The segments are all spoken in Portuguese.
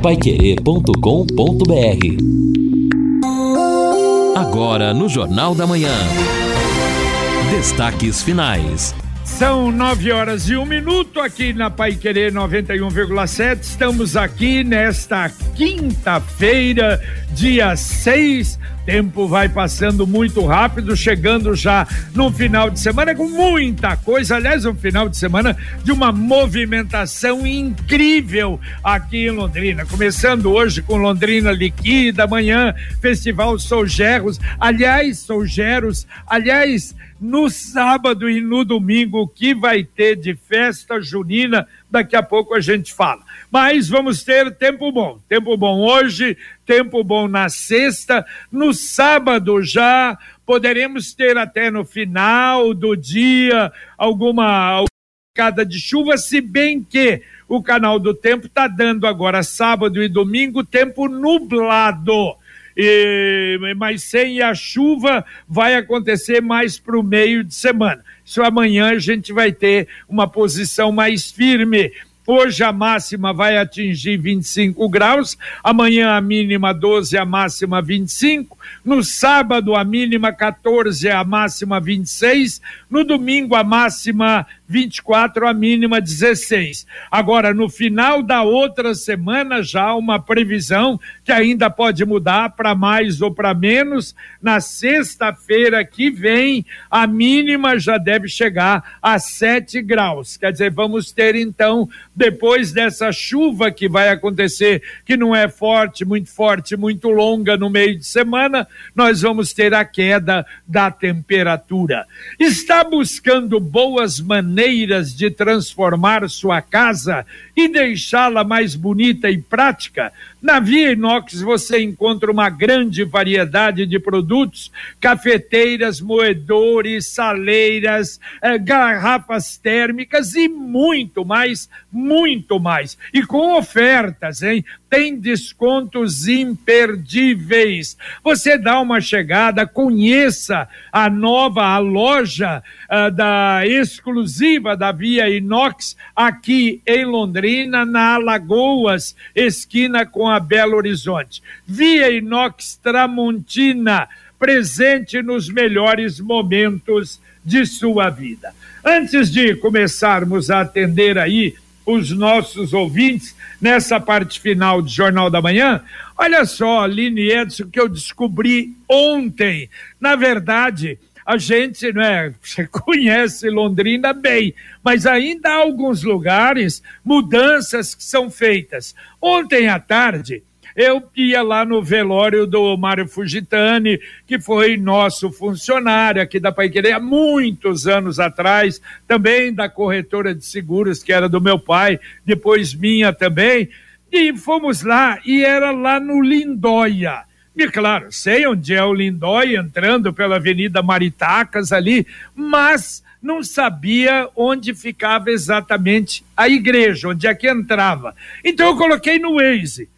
paiquerê.com.br Agora no Jornal da Manhã. Destaques finais. São nove horas e um minuto aqui na Pai Querer 91,7. Estamos aqui nesta quinta-feira, dia 6 tempo vai passando muito rápido, chegando já no final de semana com muita coisa. Aliás, um final de semana de uma movimentação incrível aqui em Londrina. Começando hoje com Londrina Liquida, amanhã Festival Sou Gerros. Aliás, Sou Geros, aliás, no sábado e no domingo, o que vai ter de festa junina, daqui a pouco a gente fala. Mas vamos ter tempo bom. Tempo bom hoje, tempo bom na sexta, no sábado já poderemos ter até no final do dia alguma cada de chuva, se bem que o canal do tempo está dando agora sábado e domingo tempo nublado. E, mas sem a chuva vai acontecer mais para o meio de semana. Isso amanhã a gente vai ter uma posição mais firme Hoje a máxima vai atingir 25 graus, amanhã a mínima 12, a máxima 25, no sábado a mínima 14, a máxima 26, no domingo a máxima 24, a mínima 16. Agora, no final da outra semana, já uma previsão que ainda pode mudar para mais ou para menos. Na sexta-feira que vem, a mínima já deve chegar a 7 graus. Quer dizer, vamos ter então, depois dessa chuva que vai acontecer, que não é forte, muito forte, muito longa no meio de semana, nós vamos ter a queda da temperatura. Está buscando boas maneiras de transformar sua casa e deixá-la mais bonita e prática, na Via Inox você encontra uma grande variedade de produtos: cafeteiras, moedores, saleiras, eh, garrafas térmicas e muito mais, muito mais. E com ofertas, hein? Tem descontos imperdíveis. Você dá uma chegada, conheça a nova a loja uh, da exclusiva da Via Inox aqui em Londrina, na Alagoas, esquina com a Belo Horizonte. Via Inox Tramontina, presente nos melhores momentos de sua vida. Antes de começarmos a atender aí os nossos ouvintes nessa parte final do Jornal da Manhã, olha só, Aline Edson, que eu descobri ontem. Na verdade, a gente, né, conhece Londrina bem, mas ainda há alguns lugares, mudanças que são feitas. Ontem à tarde, eu ia lá no velório do Mário Fugitani, que foi nosso funcionário aqui da Paiquerê há muitos anos atrás, também da corretora de seguros, que era do meu pai, depois minha também. E fomos lá, e era lá no Lindóia. E claro, sei onde é o Lindóia, entrando pela Avenida Maritacas ali, mas não sabia onde ficava exatamente a igreja, onde é que entrava. Então eu coloquei no Waze.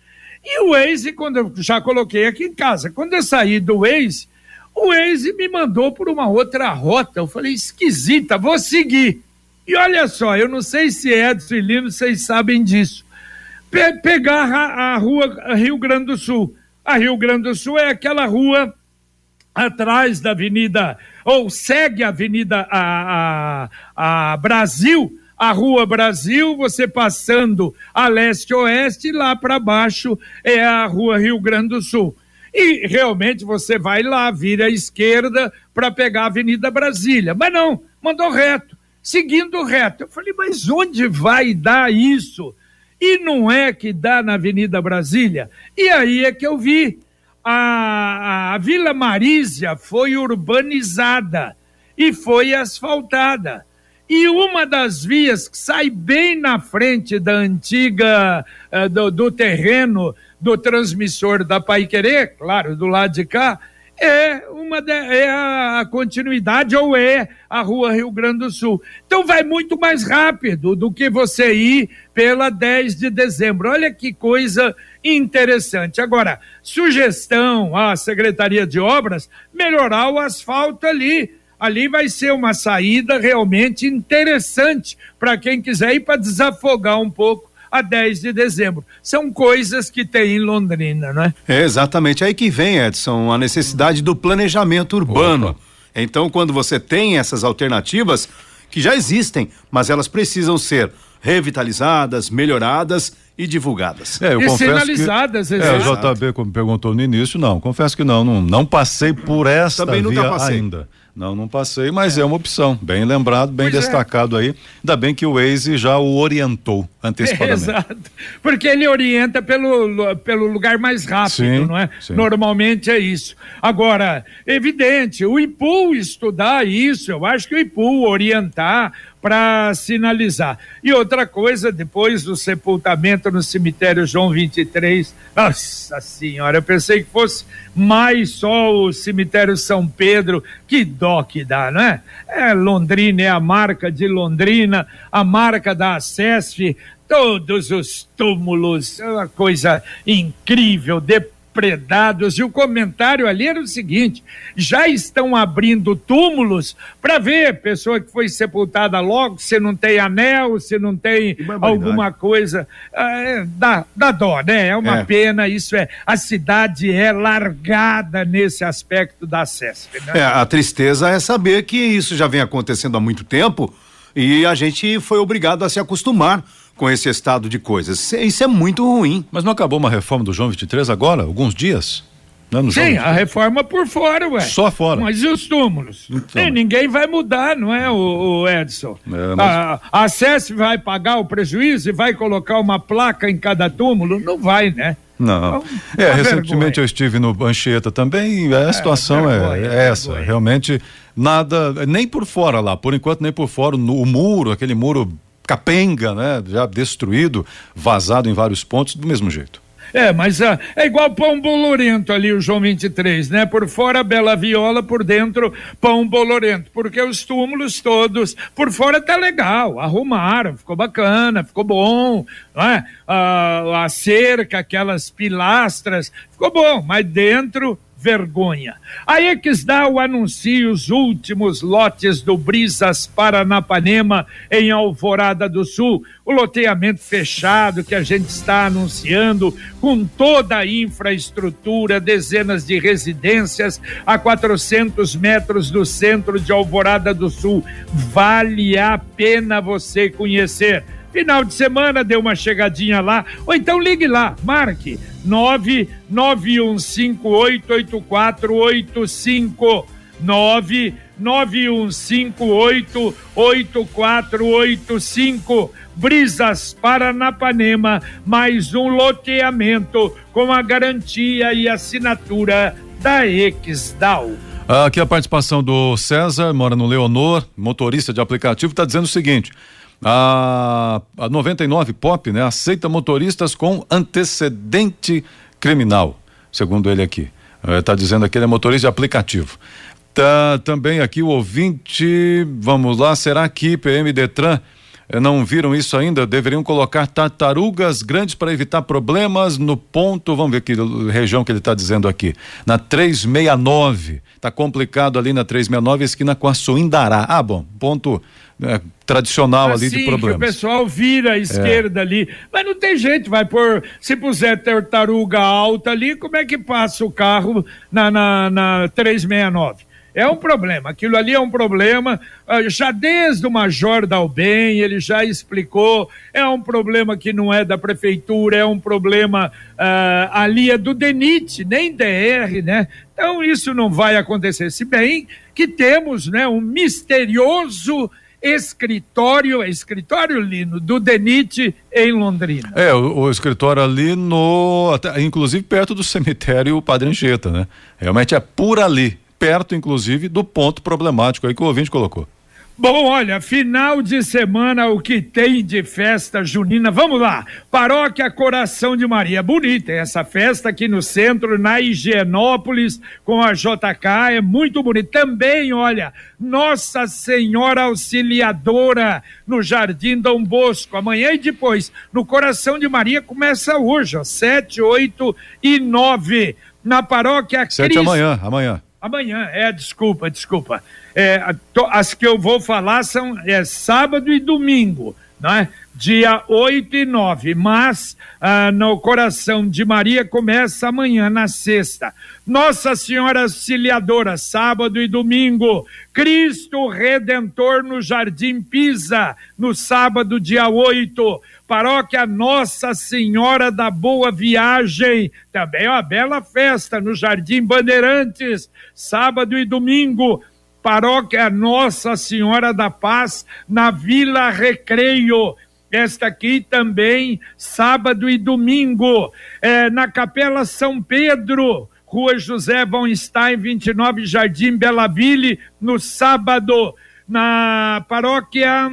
E o Waze, quando eu já coloquei aqui em casa, quando eu saí do Waze, o Waze me mandou por uma outra rota. Eu falei, esquisita, vou seguir. E olha só, eu não sei se Edson e Lino, vocês sabem disso. Pe pegar a, a rua Rio Grande do Sul. A Rio Grande do Sul é aquela rua atrás da Avenida, ou segue a Avenida a, a, a Brasil, a Rua Brasil, você passando a leste-oeste, lá para baixo é a Rua Rio Grande do Sul. E realmente você vai lá, vira à esquerda para pegar a Avenida Brasília. Mas não, mandou reto, seguindo reto. Eu falei, mas onde vai dar isso? E não é que dá na Avenida Brasília? E aí é que eu vi. A, a Vila Marísia foi urbanizada e foi asfaltada. E uma das vias que sai bem na frente da antiga, uh, do, do, terreno do transmissor da Paiquerê, claro, do lado de cá, é uma de, é a continuidade ou é a Rua Rio Grande do Sul. Então vai muito mais rápido do que você ir pela 10 de dezembro. Olha que coisa interessante. Agora, sugestão à Secretaria de Obras melhorar o asfalto ali. Ali vai ser uma saída realmente interessante para quem quiser ir para desafogar um pouco a 10 de dezembro. São coisas que tem em Londrina, não é? É exatamente aí que vem, Edson, a necessidade do planejamento urbano. Opa. Então, quando você tem essas alternativas, que já existem, mas elas precisam ser revitalizadas, melhoradas e divulgadas. É, eu e sinalizadas, que, é, o JB, como perguntou no início, não, confesso que não, não, não passei por essa Também via passei. ainda. Não, não passei, mas é, é uma opção. Bem lembrado, bem pois é. destacado é. aí. Ainda bem que o Waze já o orientou antecipadamente. exato. Porque ele orienta pelo, pelo lugar mais rápido, sim, não é? Sim. Normalmente é isso. Agora, evidente, o IPU estudar isso, eu acho que o IPU orientar para sinalizar. E outra coisa, depois do sepultamento no cemitério João 23, nossa senhora, eu pensei que fosse mais só o cemitério São Pedro, que dó que dá, não é? É Londrina, é a marca de Londrina, a marca da SESF, todos os túmulos, é uma coisa incrível, depois predados. E o comentário ali era o seguinte: já estão abrindo túmulos para ver pessoa que foi sepultada logo, se não tem anel, se não tem alguma coisa. É, dá, dá dó, né? É uma é. pena, isso é. A cidade é largada nesse aspecto da SESP. Né? É, a tristeza é saber que isso já vem acontecendo há muito tempo e a gente foi obrigado a se acostumar com esse estado de coisas. Isso é muito ruim. Mas não acabou uma reforma do João 23 agora? Alguns dias? Não, Sim, a reforma por fora, ué. Só fora. Mas e os túmulos? Então. ninguém vai mudar, não é, o, o Edson? É, mas... a, a SES vai pagar o prejuízo e vai colocar uma placa em cada túmulo? Não vai, né? Não. Então, é, recentemente vergonha. eu estive no Anchieta também e a é, situação é, vergonha, é essa. Vergonha. Realmente nada, nem por fora lá, por enquanto nem por fora, no, o muro, aquele muro capenga, né? Já destruído, vazado em vários pontos, do mesmo jeito. É, mas uh, é igual pão bolorento ali, o João 23, né? Por fora, bela viola, por dentro, pão bolorento. Porque os túmulos todos, por fora tá legal, arrumaram, ficou bacana, ficou bom, não é? Uh, a cerca, aquelas pilastras, ficou bom, mas dentro vergonha. A Exdal anuncia os últimos lotes do Brisas Paranapanema em Alvorada do Sul. O loteamento fechado que a gente está anunciando, com toda a infraestrutura, dezenas de residências a 400 metros do centro de Alvorada do Sul. Vale a pena você conhecer. Final de semana, dê uma chegadinha lá, ou então ligue lá, marque 991588485 991588485 Brisas Paranapanema, mais um loteamento com a garantia e assinatura da Exdal. Aqui a participação do César, mora no Leonor, motorista de aplicativo, está dizendo o seguinte: a, a 99 Pop, né, aceita motoristas com antecedente criminal, segundo ele aqui. Está é, dizendo aqui, ele é motorista de aplicativo. Tá também aqui o ouvinte, vamos lá, será que PM Detran eh, não viram isso ainda? Deveriam colocar tartarugas grandes para evitar problemas no ponto, vamos ver que região que ele está dizendo aqui, na 369. Tá complicado ali na 369, esquina com a Suindará. Ah, bom, ponto é, tradicional assim, ali de problemas. o pessoal vira à esquerda é. ali, mas não tem jeito, vai por se puser tartaruga alta ali, como é que passa o carro na, na, na 369? É um problema, aquilo ali é um problema. Ah, já desde o Major Dalben, ele já explicou. É um problema que não é da prefeitura, é um problema uh, ali é do DENIT, nem DR, né? Então isso não vai acontecer. Se bem que temos né, um misterioso escritório, é escritório Lino, do DENIT em Londrina. É, o, o, escritório ali no, até, inclusive perto do cemitério Padre Anchieta, né? Realmente é por ali perto, inclusive, do ponto problemático aí que o ouvinte colocou. Bom, olha, final de semana, o que tem de festa junina? Vamos lá, Paróquia Coração de Maria, bonita essa festa aqui no centro, na Higienópolis, com a JK, é muito bonita. Também, olha, Nossa Senhora Auxiliadora, no Jardim Dom Bosco, amanhã e depois, no Coração de Maria, começa hoje, ó, sete, oito e nove, na Paróquia Sete amanhã, amanhã. Amanhã, é, desculpa, desculpa. É, as que eu vou falar são é, sábado e domingo, não é? Dia 8 e 9, mas ah, no coração de Maria começa amanhã, na sexta. Nossa Senhora Auxiliadora, sábado e domingo. Cristo Redentor no Jardim Pisa, no sábado, dia 8. Paróquia Nossa Senhora da Boa Viagem, também uma bela festa no Jardim Bandeirantes, sábado e domingo. Paróquia Nossa Senhora da Paz, na Vila Recreio esta aqui também, sábado e domingo, é, na Capela São Pedro, Rua José von Stein, 29, Jardim Bela Ville, no sábado, na paróquia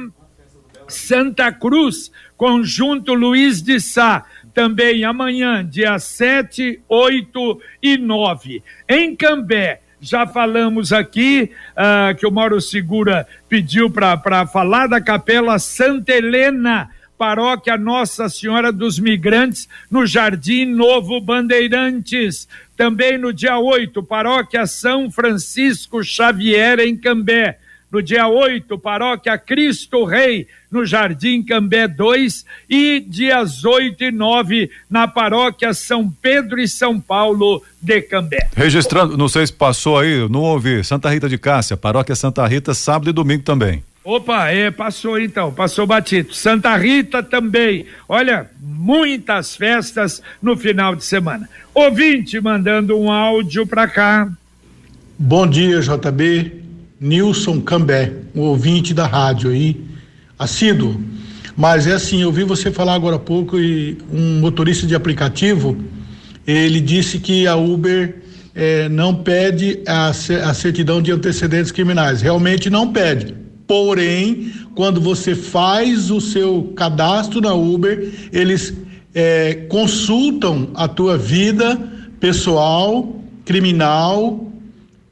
Santa Cruz, Conjunto Luiz de Sá, também amanhã, dia 7, 8 e 9. Em Cambé, já falamos aqui uh, que o Mauro Segura pediu para falar da Capela Santa Helena, paróquia Nossa Senhora dos Migrantes, no Jardim Novo Bandeirantes. Também no dia 8, paróquia São Francisco Xavier, em Cambé. No dia 8, paróquia Cristo Rei, no Jardim Cambé 2. E dias 8 e 9, na paróquia São Pedro e São Paulo de Cambé. Registrando, não sei se passou aí, não ouvi. Santa Rita de Cássia, paróquia Santa Rita, sábado e domingo também. Opa, é, passou então, passou batido. Santa Rita também. Olha, muitas festas no final de semana. Ouvinte mandando um áudio para cá. Bom dia, JB. Nilson Cambé, o ouvinte da rádio aí, assíduo. Mas é assim, eu vi você falar agora há pouco e um motorista de aplicativo, ele disse que a Uber eh, não pede a, a certidão de antecedentes criminais. Realmente não pede Porém, quando você faz o seu cadastro na Uber, eles é, consultam a tua vida pessoal, criminal,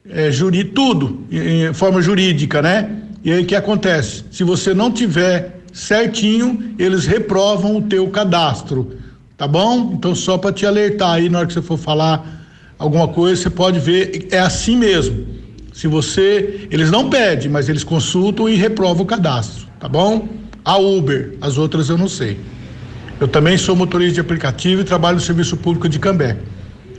é, juri, tudo, em forma jurídica, né? E aí o que acontece? Se você não tiver certinho, eles reprovam o teu cadastro, tá bom? Então só para te alertar aí na hora que você for falar alguma coisa, você pode ver, é assim mesmo. Se você, eles não pedem, mas eles consultam e reprovam o cadastro, tá bom? A Uber, as outras eu não sei. Eu também sou motorista de aplicativo e trabalho no serviço público de Cambé.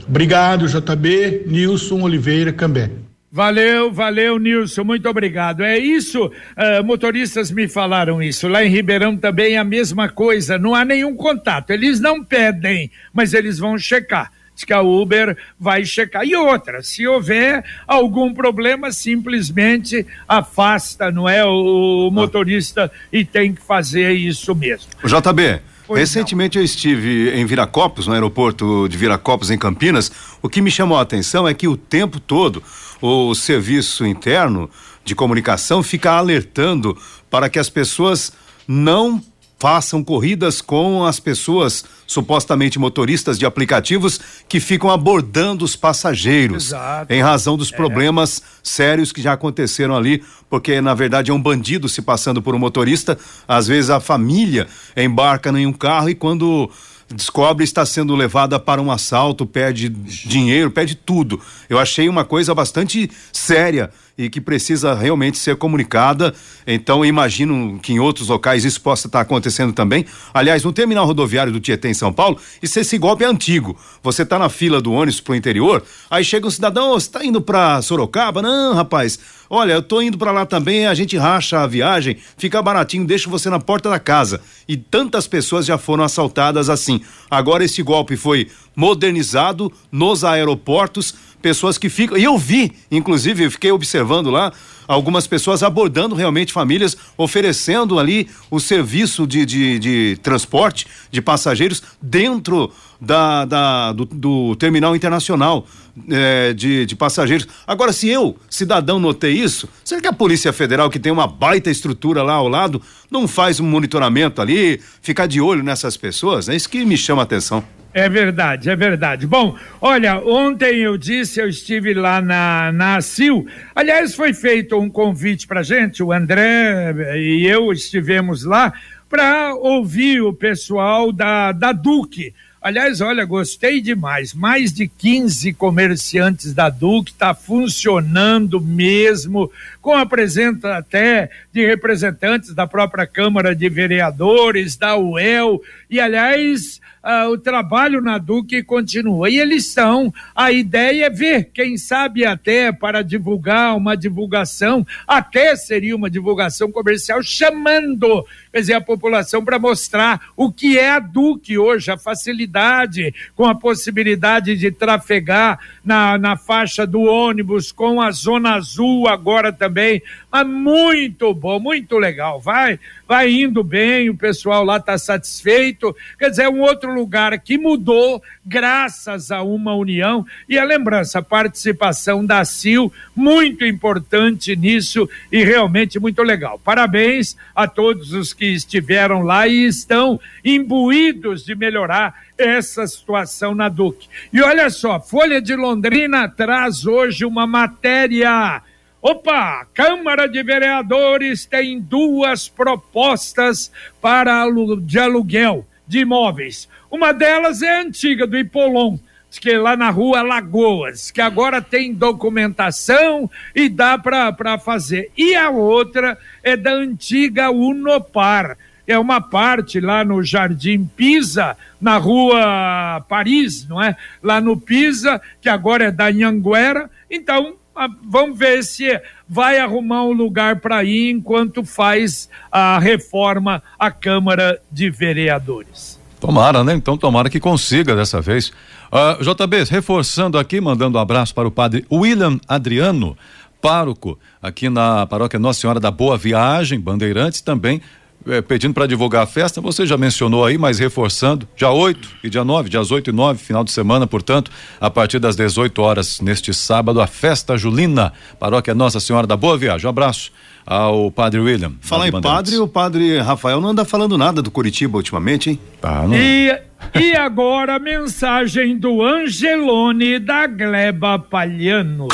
Obrigado, JB, Nilson Oliveira, Cambé. Valeu, valeu, Nilson, muito obrigado. É isso, uh, motoristas me falaram isso. Lá em Ribeirão também é a mesma coisa, não há nenhum contato. Eles não pedem, mas eles vão checar que a Uber vai checar. E outra, se houver algum problema, simplesmente afasta, não é, o motorista e tem que fazer isso mesmo. O JB, Pois Recentemente não. eu estive em Viracopos, no aeroporto de Viracopos, em Campinas. O que me chamou a atenção é que o tempo todo o serviço interno de comunicação fica alertando para que as pessoas não façam corridas com as pessoas supostamente motoristas de aplicativos que ficam abordando os passageiros Exato. em razão dos é. problemas sérios que já aconteceram ali, porque na verdade é um bandido se passando por um motorista, às vezes a família embarca em um carro e quando descobre está sendo levada para um assalto, perde dinheiro, perde tudo. Eu achei uma coisa bastante séria e que precisa realmente ser comunicada. Então, imagino que em outros locais isso possa estar acontecendo também. Aliás, no terminal rodoviário do Tietê em São Paulo, isso esse golpe é antigo. Você está na fila do ônibus pro interior, aí chega um cidadão, você está indo para Sorocaba? Não, rapaz. Olha, eu tô indo para lá também, a gente racha a viagem, fica baratinho, deixa você na porta da casa. E tantas pessoas já foram assaltadas assim. Agora esse golpe foi modernizado nos aeroportos pessoas que ficam. E eu vi, inclusive, eu fiquei observando lá algumas pessoas abordando realmente famílias, oferecendo ali o serviço de, de, de transporte de passageiros dentro da, da do, do, terminal internacional é, de, de passageiros. Agora, se eu, cidadão, notei isso, será que a Polícia Federal, que tem uma baita estrutura lá ao lado, não faz um monitoramento ali, ficar de olho nessas pessoas? É isso que me chama a atenção. É verdade, é verdade. Bom, olha, ontem eu disse, eu estive lá na, na CIL. Aliás, foi feito um convite para gente, o André e eu estivemos lá para ouvir o pessoal da, da Duque, Aliás, olha, gostei demais. Mais de 15 comerciantes da Duque está funcionando mesmo, com a presença até de representantes da própria Câmara de Vereadores, da UEL, e aliás, uh, o trabalho na Duque continua. E eles estão, a ideia é ver, quem sabe até para divulgar uma divulgação, até seria uma divulgação comercial, chamando, quer dizer, a população para mostrar o que é a Duque hoje, a facilidade, com a possibilidade de trafegar na, na faixa do ônibus, com a Zona Azul agora também. Mas muito bom, muito legal. Vai, vai indo bem, o pessoal lá está satisfeito. Quer dizer, é um outro lugar que mudou graças a uma união e a lembrança, a participação da CIL, muito importante nisso e realmente muito legal. Parabéns a todos os que estiveram lá e estão imbuídos de melhorar essa situação na Duque. E olha só, Folha de Londrina traz hoje uma matéria. Opa! Câmara de Vereadores tem duas propostas para de aluguel de imóveis. Uma delas é a antiga do Ipolon, que lá na rua Lagoas, que agora tem documentação e dá para fazer. E a outra é da antiga Unopar. É uma parte lá no Jardim Pisa, na rua Paris, não é? Lá no Pisa, que agora é da Anhanguera. Então, vamos ver se vai arrumar um lugar para ir enquanto faz a reforma à Câmara de Vereadores. Tomara, né? Então tomara que consiga dessa vez. Uh, ah, JB, reforçando aqui, mandando um abraço para o padre William Adriano, pároco aqui na paróquia Nossa Senhora da Boa Viagem, Bandeirantes, também é, pedindo para divulgar a festa, você já mencionou aí, mas reforçando, dia 8 e dia 9, dias 8 e 9, final de semana, portanto, a partir das 18 horas, neste sábado, a festa julina, paróquia Nossa Senhora da Boa Viagem. Um abraço ao padre William. Falar em padre, o padre Rafael não anda falando nada do Curitiba ultimamente, hein? Ah, não. E, e agora a mensagem do Angelone da Gleba Palhano.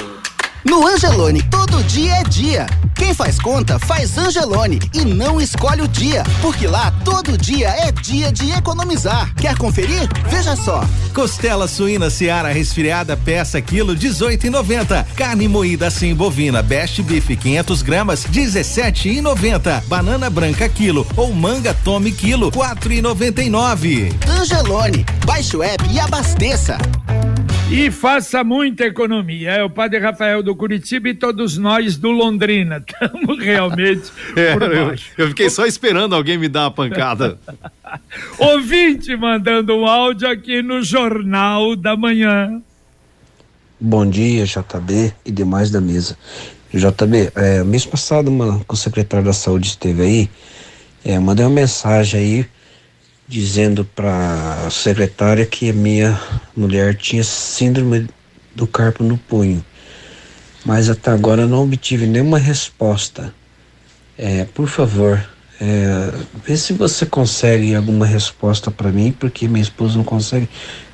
No Angelone, todo dia é dia. Quem faz conta, faz Angelone e não escolhe o dia, porque lá todo dia é dia de economizar. Quer conferir? Veja só. Costela suína Seara resfriada peça quilo 18,90. Carne moída sem bovina Best Beef 500 gramas 17,90. Banana branca quilo ou manga tome quilo 4,99. Angelone, baixe o app e abasteça. E faça muita economia. É o Padre Rafael do Curitiba e todos nós do Londrina. Estamos realmente é, por baixo. Eu, eu, fiquei só esperando alguém me dar uma pancada. Ouvinte mandando um áudio aqui no Jornal da Manhã. Bom dia, JB e demais da mesa. JB, é, mês passado, mano, com o secretário da saúde esteve aí, é, mandei uma mensagem aí dizendo para a secretária que a minha mulher tinha síndrome do carpo no punho. Mas até agora não obtive nenhuma resposta. É, por favor, é, vê se você consegue alguma resposta para mim, porque minha esposa não consegue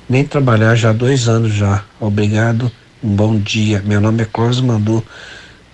nem trabalhar já há dois anos já. Obrigado, um bom dia. Meu nome é Clóvis Mandu,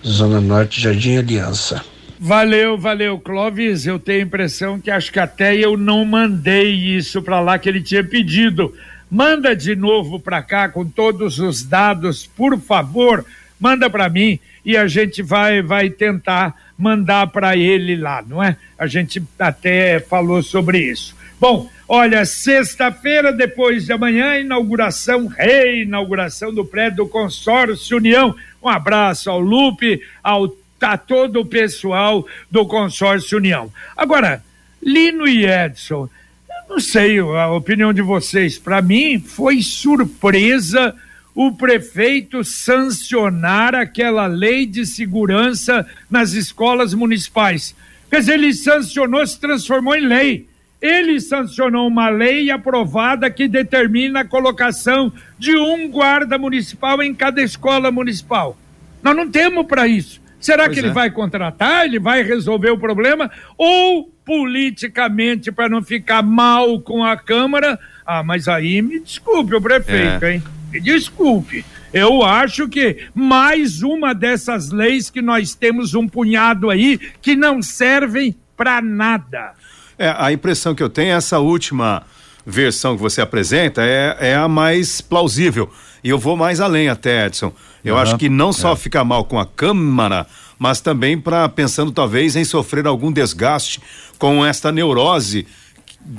Zona Norte, Jardim Aliança. Valeu, valeu, Clóvis. Eu tenho a impressão que acho que até eu não mandei isso para lá que ele tinha pedido. Manda de novo para cá com todos os dados, por favor. Manda para mim e a gente vai vai tentar mandar para ele lá, não é? A gente até falou sobre isso. Bom, olha, sexta-feira, depois de amanhã, inauguração, reinauguração do prédio do Consórcio União. Um abraço ao Lupe, ao tá todo o pessoal do consórcio União. Agora, Lino e Edson, eu não sei a opinião de vocês, para mim foi surpresa o prefeito sancionar aquela lei de segurança nas escolas municipais. Quer dizer, ele sancionou, se transformou em lei. Ele sancionou uma lei aprovada que determina a colocação de um guarda municipal em cada escola municipal. Nós não temos para isso. Será pois que ele é. vai contratar? Ele vai resolver o problema? Ou politicamente, para não ficar mal com a Câmara? Ah, mas aí me desculpe o prefeito, é. hein? Me desculpe. Eu acho que mais uma dessas leis que nós temos um punhado aí que não servem para nada. É, a impressão que eu tenho é essa última versão que você apresenta é, é a mais plausível. E eu vou mais além até, Edson. Eu Aham, acho que não só é. ficar mal com a Câmara, mas também para pensando talvez em sofrer algum desgaste com esta neurose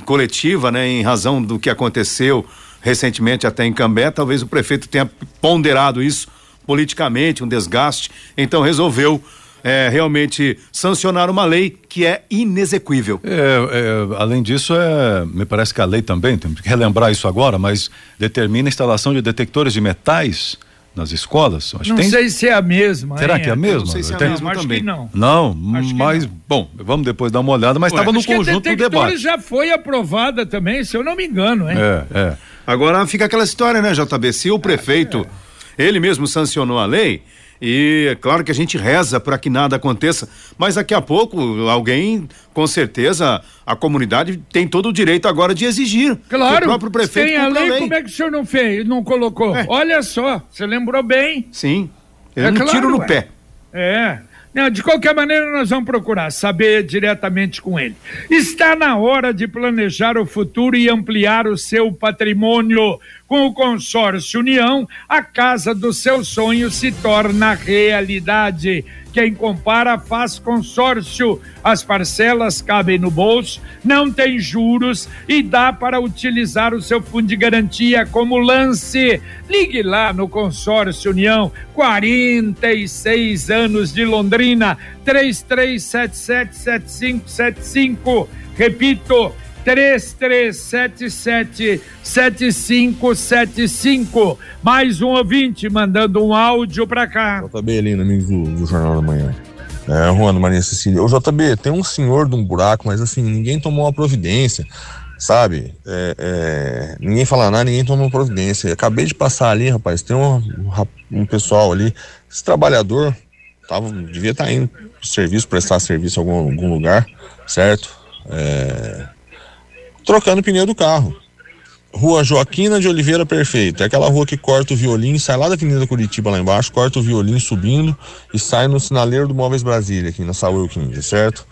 coletiva, né, em razão do que aconteceu recentemente até em Cambé, talvez o prefeito tenha ponderado isso politicamente, um desgaste, então resolveu eh, realmente sancionar uma lei que é inexequível. É, é, além disso, é, me parece que a lei também, temos que relembrar isso agora, mas determina a instalação de detectores de metais nas escolas. Acho Não tem- sei se é a mesma. Será hein, que é a mesma? não sei se é a Tem- Não, acho que não. Não, Acho mas, bom, vamos depois dar uma olhada, mas estava no conjunto do detectores debate. já foi aprovada também, se eu não me engano, hein? É, é. Agora fica aquela história, né, JB? Se o prefeito, ele mesmo sancionou a lei, e é claro que a gente reza para que nada aconteça, mas daqui a pouco alguém, com certeza, a comunidade tem todo o direito agora de exigir Claro, o próprio prefeito tem a cumpra lei, como é que o senhor não fez, não colocou? É. Olha só, você lembrou bem. Sim, É não claro, tiro no ué. pé. É. Não, de qualquer maneira, nós vamos procurar saber diretamente com ele. Está na hora de planejar o futuro e ampliar o seu patrimônio. Com o consórcio União, a casa dos seus sonhos se torna realidade. Quem compara faz consórcio. As parcelas cabem no bolso, não tem juros e dá para utilizar o seu fundo de garantia como lance. Ligue lá no consórcio União, 46 anos de Londrina, 33777575. Repito, 33777575. Mais um ouvinte mandando um áudio para cá. JB ali, amigos do, do Jornal da Manhã. É, Juan Maria Cecília. Ô, JB, tem um senhor de um buraco, mas assim, ninguém tomou uma providência, sabe? É, é, ninguém fala nada, ninguém tomou providência. Acabei de passar ali, rapaz, tem um, um pessoal ali, esse trabalhador tava, devia estar indo pro serviço, prestar serviço em algum, algum lugar, certo? É, trocando o pneu do carro. Rua Joaquina de Oliveira Perfeito. É aquela rua que corta o violim, sai lá da Avenida Curitiba lá embaixo, corta o violim subindo e sai no sinaleiro do Móveis Brasília, aqui na Saúl 15, certo?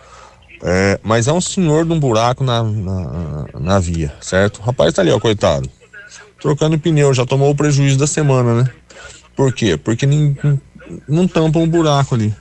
É, mas é um senhor de um buraco na, na, na via, certo? O rapaz tá ali, ó, coitado. Trocando pneu, já tomou o prejuízo da semana, né? Por quê? Porque nem, não tampa um buraco ali.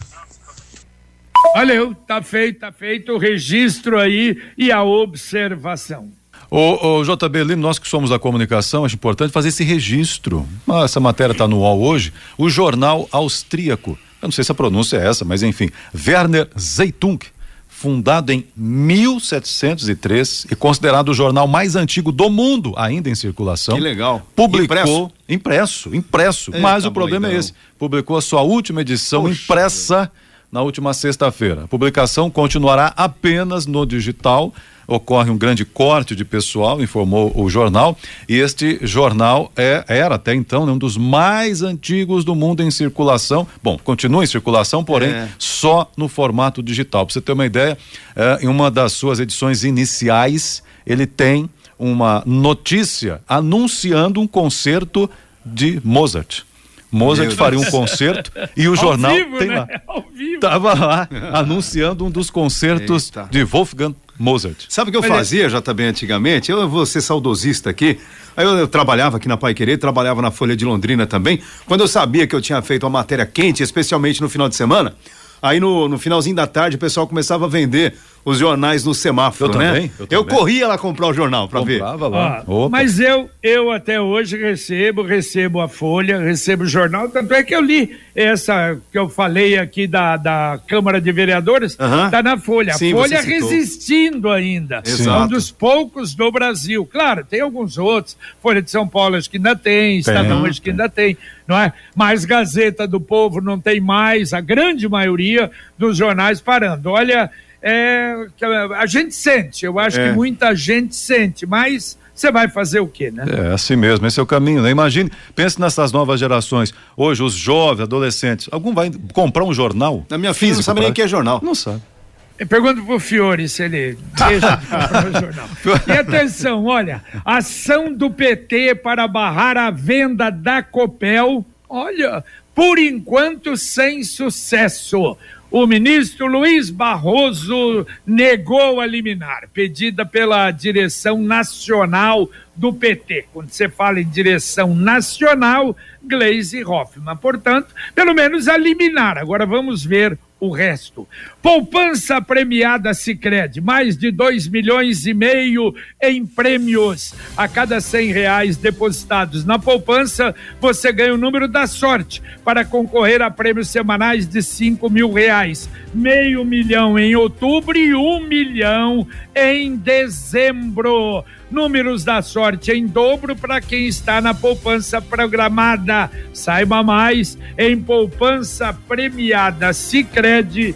Valeu, tá feito, tá feito o registro aí e a observação. Ô, ô, JB Lima, nós que somos da comunicação, acho importante fazer esse registro. Ah, essa matéria está no UOL hoje. O jornal austríaco, eu não sei se a pronúncia é essa, mas enfim, Werner Zeitung, fundado em 1703 e considerado o jornal mais antigo do mundo, ainda em circulação. Que legal. Publicou impresso, impresso. Eita, mas o problema é esse. Publicou a sua última edição Poxa impressa na última sexta-feira. A publicação continuará apenas no digital. Ocorre um grande corte de pessoal, informou o jornal, e este jornal é, era até então né, um dos mais antigos do mundo em circulação. Bom, continua em circulação, porém É. só no formato digital. Para você ter uma ideia, é, em uma das suas edições iniciais, ele tem uma notícia anunciando um concerto de Mozart. Mozart faria um concerto e o Ao jornal vivo, tem né? lá. Ao vivo. Tava lá anunciando um dos concertos Eita. de Wolfgang Mozart. Sabe o que eu Mas é- fazia, JB, antigamente? Eu vou ser saudosista aqui. Aí eu, eu trabalhava aqui na Pai Querer, trabalhava na Folha de Londrina também. Quando eu sabia que eu tinha feito uma matéria quente, especialmente no final de semana, aí no, no finalzinho da tarde o pessoal começava a vender os jornais no semáforo, Eu né? também, eu eu também. corria lá comprar o jornal pra ver. Comprava lá. Opa. mas eu, eu até hoje recebo, recebo a Folha, recebo o jornal, tanto é que eu li essa que eu falei aqui da, da Câmara de Vereadores, Aham. tá na Folha. Sim, a Folha resistindo ainda. Exato. Um dos poucos do Brasil. Claro, tem alguns outros. Folha de São Paulo acho que ainda tem, Estadão acho que ainda tem, não é? Mas Gazeta do Povo não tem mais, a grande maioria dos jornais parando. Olha, é, que a gente sente, eu acho É. que muita gente sente, mas você vai fazer o quê, né? É assim mesmo, esse é o caminho, né? Imagine, pense nessas novas gerações. Hoje, os jovens, adolescentes, algum vai comprar um jornal? Na minha filha não sabe nem o que é jornal. Não sabe. Eu pergunto pro Fiore se ele deixa de comprar o jornal. E atenção, olha, ação do PT para barrar a venda da Copel, olha, por enquanto sem sucesso. O ministro Luiz Barroso negou a liminar pedida pela direção nacional do PT. Quando você fala em direção nacional, Gleisi Hoffmann. Portanto, pelo menos a liminar. Agora vamos ver o resto. Poupança premiada Sicredi, mais de dois milhões e meio em prêmios. A cada cem reais depositados na poupança, você ganha o número da sorte para concorrer a prêmios semanais de cinco mil reais. Meio milhão em outubro e um milhão em dezembro. Números da sorte em dobro para quem está na poupança programada. Saiba mais em poupança premiada Sicredi.com.br.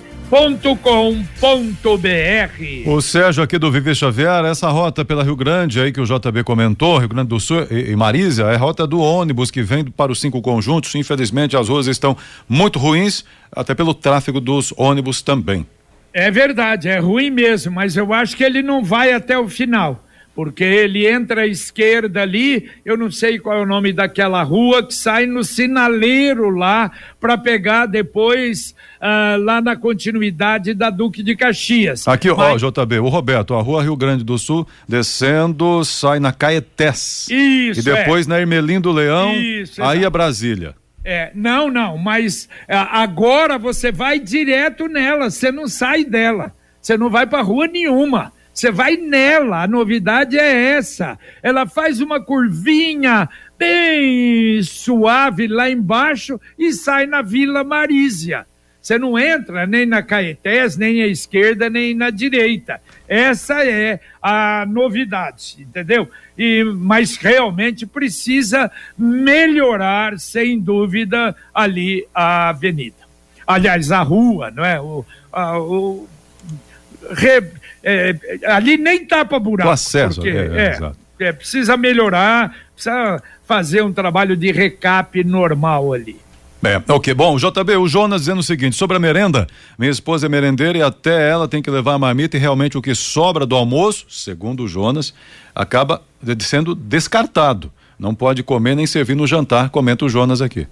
O Sérgio aqui do Viver Xavier, essa rota pela Rio Grande aí que o JB comentou, Rio Grande do Sul e, e Marísia, é a rota do ônibus que vem para os cinco conjuntos. Infelizmente as ruas estão muito ruins, até pelo tráfego dos ônibus também. É verdade, é ruim mesmo, mas eu acho que ele não vai até o final porque ele entra à esquerda ali, eu não sei qual é o nome daquela rua, que sai no sinaleiro lá, para pegar depois uh, lá na continuidade da Duque de Caxias. Aqui, ó, Mas... JB, o Roberto, a rua Rio Grande do Sul, descendo, sai na Caetés. Isso. E depois é. na Ermelim Leão, Isso, aí é Brasília. É, não, não, mas uh, agora você vai direto nela, você não sai dela, você não vai para rua nenhuma. Você vai nela, a novidade é essa. Ela faz uma curvinha bem suave lá embaixo e sai na Vila Marísia. Você não entra nem na Caetés, nem à esquerda, nem na direita. Essa é a novidade, entendeu? E, mas realmente precisa melhorar, sem dúvida, ali a avenida. Aliás, a rua, não é? O, a, o, re, é, ali nem tapa buraco. O acesso, porque, é, é, é, precisa melhorar, precisa fazer um trabalho de recap normal ali. É, ok. Bom, JB, o Jonas dizendo o seguinte: sobre a merenda, minha esposa é merendeira e até ela tem que levar a marmita e realmente o que sobra do almoço, segundo o Jonas, acaba sendo descartado. Não pode comer nem servir no jantar, comenta o Jonas aqui.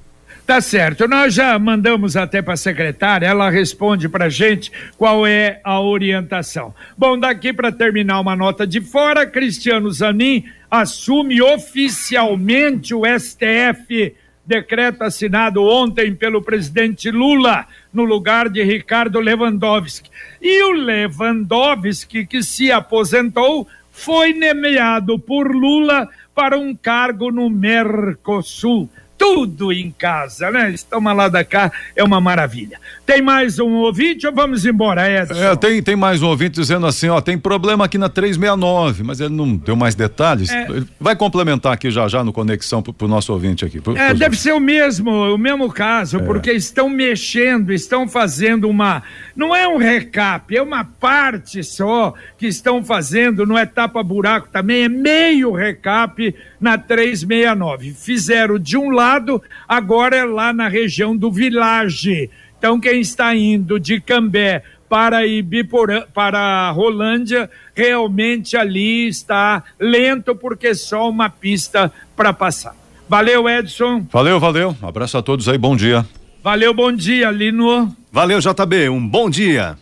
Tá certo. Nós já mandamos até para a secretária, ela responde para gente qual é a orientação. Bom, daqui para terminar uma nota de fora, Cristiano Zanin assume oficialmente o STF. Decreto assinado ontem pelo presidente Lula, no lugar de Ricardo Lewandowski. E o Lewandowski, que se aposentou, foi nomeado por Lula para um cargo no Mercosul tudo em casa, né? Estamos lá da cá, é uma maravilha. Tem mais um ouvinte ou vamos embora, Edson? É, tem, tem mais um ouvinte dizendo assim, ó, tem problema aqui na 369, mas ele não deu mais detalhes. É. Vai complementar aqui já já no conexão pro, pro nosso ouvinte aqui. Pro, é, deve ser o mesmo, o mesmo caso, é. porque estão mexendo, estão fazendo uma, não é um recap, é uma parte só que estão fazendo no etapa buraco também, é meio recap na 369. Fizeram de um lado, agora é lá na região do Village. Então, quem está indo de Cambé para Ibiporã, para Rolândia, realmente ali está lento, porque só uma pista para passar. Valeu, Edson. Valeu, valeu. Um abraço a todos aí, bom dia. Valeu, bom dia, Lino. Valeu, JB, um bom dia.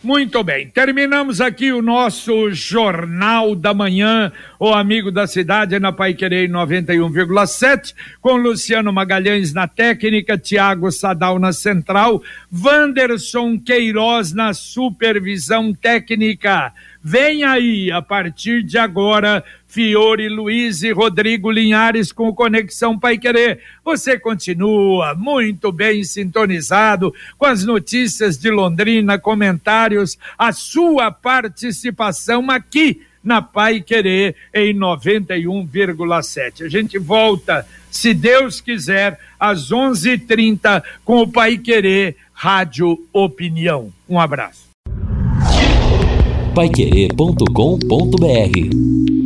Muito bem, terminamos aqui o nosso Jornal da Manhã, o amigo da cidade na Pai Querer 91,7, com Luciano Magalhães na técnica, Tiago Sadal na central, Wanderson Queiroz na supervisão técnica. Vem aí, a partir de agora, Fiore Luiz e Rodrigo Linhares com Conexão Pai Querer. Você continua muito bem sintonizado com as notícias de Londrina, comentários, a sua participação aqui na Pai Querer em 91,7. A gente volta, se Deus quiser, às 11:30 com o Pai Querer Rádio Opinião. Um abraço paiquerê.com.br